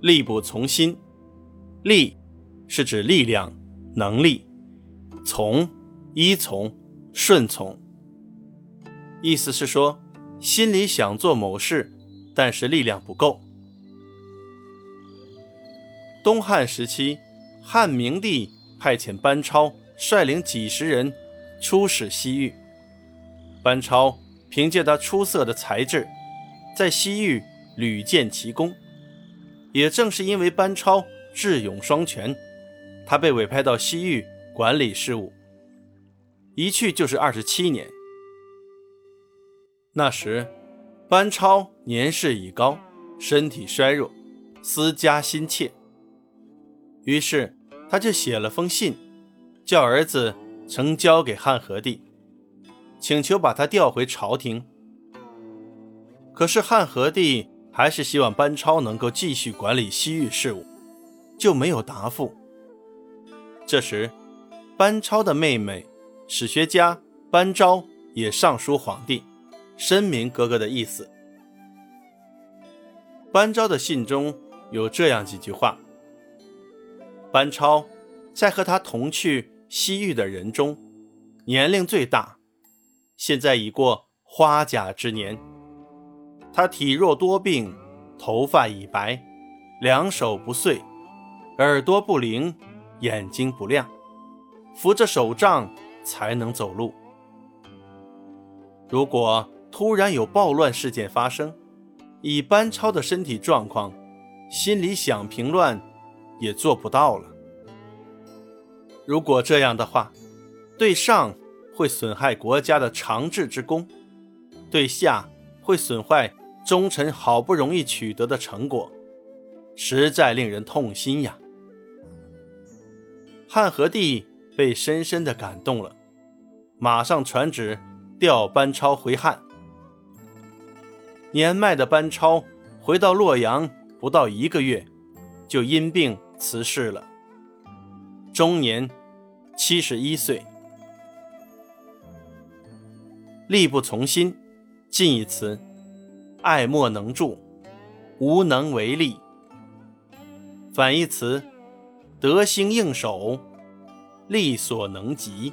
力不从心，力是指力量、能力，从依从、顺从。意思是说，心里想做某事，但是力量不够。东汉时期，汉明帝派遣班超率领几十人出使西域。班超凭借他出色的才智，在西域屡建奇功。也正是因为班超智勇双全，他被委派到西域管理事务，一去就是二十七年。那时，班超年事已高，身体衰弱，思家心切。于是，他就写了封信，叫儿子呈交给汉和帝，请求把他调回朝廷。可是汉和帝还是希望班超能够继续管理西域事务，就没有答复。这时，班超的妹妹史学家班昭也上书皇帝，申明哥哥的意思。班昭的信中有这样几句话。班超在和他同去西域的人中，年龄最大，现在已过花甲之年。他体弱多病，头发已白，两手不遂，耳朵不灵，眼睛不亮，扶着手杖才能走路。如果突然有暴乱事件发生，以班超的身体状况，心里想平乱。也做不到了。如果这样的话，对上会损害国家的长治之功，对下会损坏忠臣好不容易取得的成果，实在令人痛心呀。汉和帝被深深的感动了，马上传旨调班超回汉。年迈的班超回到洛阳不到一个月，就因病。辞世了，终年七十一岁。力不从心，近义词：爱莫能助，无能为力。反义词：得心应手，力所能及。